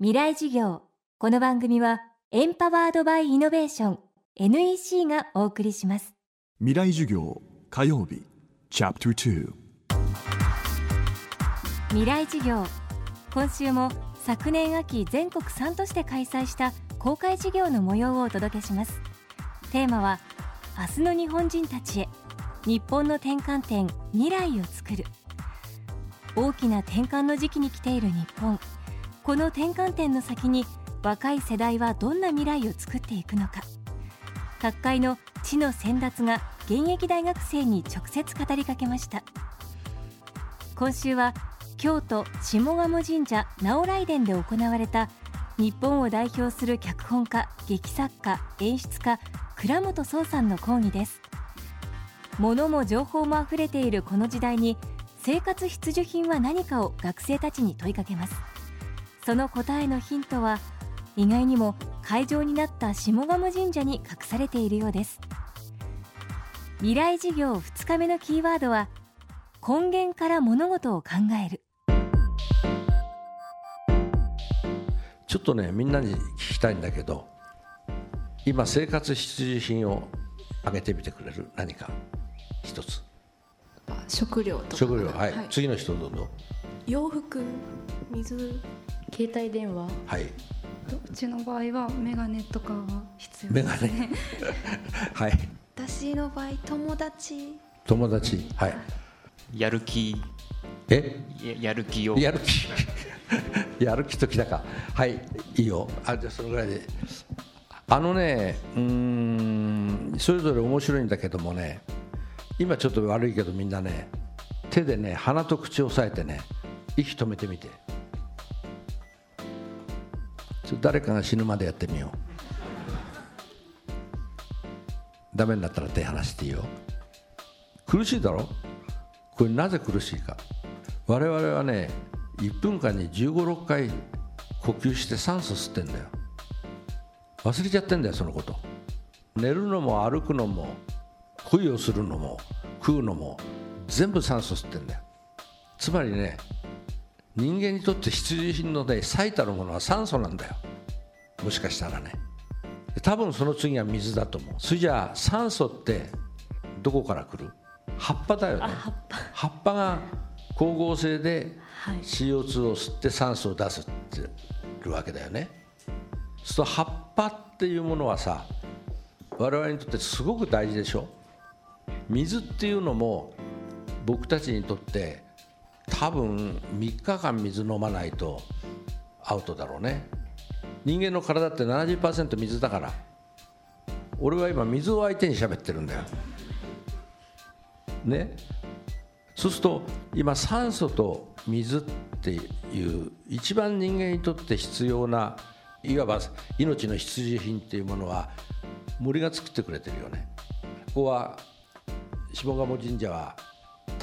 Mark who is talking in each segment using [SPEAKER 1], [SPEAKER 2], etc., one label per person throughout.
[SPEAKER 1] 未来事業。この番組はエンパワードバイイノベーション NEC がお送りします。
[SPEAKER 2] 未来授業火曜日チャプター
[SPEAKER 1] 未来事業。今週も昨年秋全国3都市で開催した公開事業の模様をお届けします。テーマは明日の日本人たちへ日本の転換点未来を作る。大きな転換の時期に来ている日本この転換点の先に若い世代はどんな未来を作っていくのか。各界の地の先達が現役大学生に直接語りかけました。今週は京都下鴨神社直来殿で行われた日本を代表する脚本家劇作家演出家倉本壮さんの講義です。物も情報もあふれているこの時代に生活必需品は何かを学生たちに問いかけます。その答えのヒントは意外にも会場になった下鴨神社に隠されているようです。未来事業2日目のキーワードは根源から物事を考える。
[SPEAKER 3] ちょっとねみんなに聞きたいんだけど今生活必需品を挙げてみてくれる何か一つ。
[SPEAKER 4] 食料とか。
[SPEAKER 3] 食料はい、
[SPEAKER 4] はい。
[SPEAKER 3] 次の人どうぞ。
[SPEAKER 4] 洋服水
[SPEAKER 5] 携帯電話？
[SPEAKER 3] はい。う
[SPEAKER 6] ちの場合はメガネとかは必要
[SPEAKER 3] メガ
[SPEAKER 6] ですね。
[SPEAKER 3] ネ。はい。
[SPEAKER 4] 私の場合友達。
[SPEAKER 3] 友達？はい。
[SPEAKER 7] やる気。
[SPEAKER 3] え？
[SPEAKER 7] ややる気を。
[SPEAKER 3] やる気？やる気ときたか。はい。いいよ。あじゃあそのぐらいで。あのねうーんそれぞれ面白いんだけどもね今ちょっと悪いけどみんなね手でね鼻と口を押さえてね息止めてみて誰かが死ぬまでやってみよう。ダメになったら手離していいよ。苦しいだろ？これなぜ苦しいか？我々はね1分間に1 5 6回呼吸して酸素吸ってんだよ。忘れちゃってんだよそのこと。寝るのも歩くのも恋をするのも食うのも全部酸素吸ってんだよ。つまりね人間にとって必需品のね最たるものは酸素なんだよ。もしかしたらね。多分その次は水だと思う。それじゃあ酸素ってどこから来る？葉っぱだよね。葉っぱ。が光合成で CO2 を吸って酸素を出すってるわけだよね。そうすると葉っぱっていうものはさ我々にとってすごく大事でしょ？水っていうのも僕たちにとって多分3日間水飲まないとアウトだろうね。人間の体って70%水だから。俺は今水を相手に喋ってるんだよ。ね？そうすると今酸素と水っていう一番人間にとって必要ないわば命の必需品っていうものは森が作ってくれてるよね。ここは下鴨神社は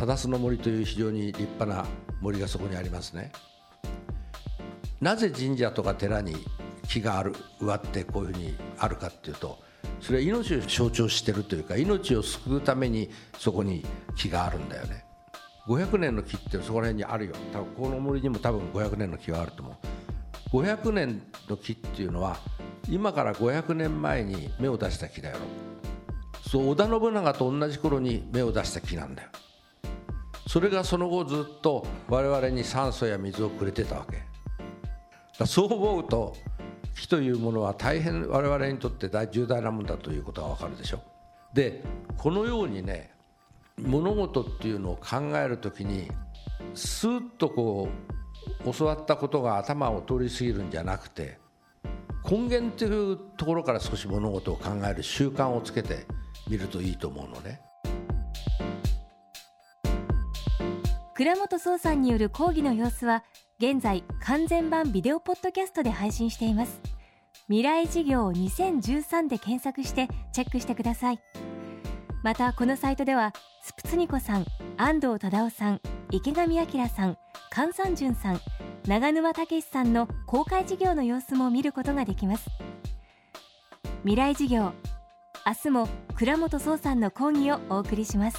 [SPEAKER 3] 忠須の森という非常に立派な森がそこにありますね。なぜ神社とか寺に木がある植わってこういうふうにあるかっていうとそれは命を象徴してるというか命を救うためにそこに木があるんだよね。500年の木ってそこら辺にあるよ。多分この森にも多分500年の木があると思う。500年の木っていうのは今から500年前に芽を出した木だよ。そう織田信長と同じ頃に芽を出した木なんだよ。それがその後ずっと我々に酸素や水をくれてたわけだそう思うと木というものは大変我々にとって大重大なものだということがわかるでしょでこのようにね物事っていうのを考えるときにスーッとこう教わったことが頭を通り過ぎるんじゃなくて根源っていうところから少し物事を考える習慣をつけてみるといいと思うのね。
[SPEAKER 1] 倉本壮さんによる講義の様子は現在完全版ビデオポッドキャストで配信しています。未来事業2013で検索してチェックしてください。またこのサイトではスプツニコさん安藤忠雄さん池上彰さん菅三淳さん長沼武さんの公開事業の様子も見ることができます。未来事業明日も倉本壮さんの講義をお送りします。